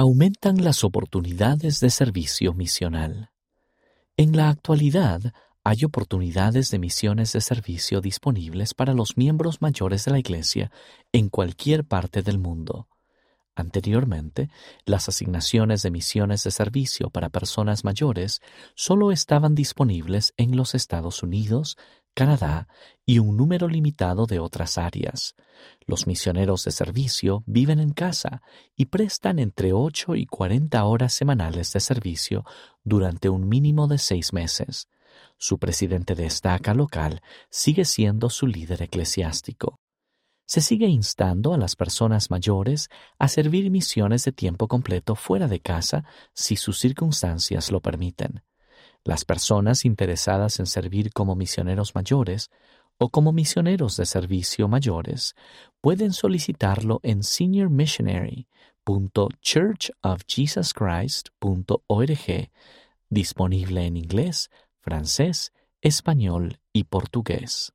aumentan las oportunidades de servicio misional. En la actualidad, hay oportunidades de misiones de servicio disponibles para los miembros mayores de la Iglesia en cualquier parte del mundo. Anteriormente, las asignaciones de misiones de servicio para personas mayores solo estaban disponibles en los Estados Unidos, Canadá y un número limitado de otras áreas. Los misioneros de servicio viven en casa y prestan entre 8 y 40 horas semanales de servicio durante un mínimo de seis meses. Su presidente de estaca local sigue siendo su líder eclesiástico se sigue instando a las personas mayores a servir misiones de tiempo completo fuera de casa si sus circunstancias lo permiten. Las personas interesadas en servir como misioneros mayores o como misioneros de servicio mayores pueden solicitarlo en seniormissionary.churchofjesuschrist.org, disponible en inglés, francés, español y portugués.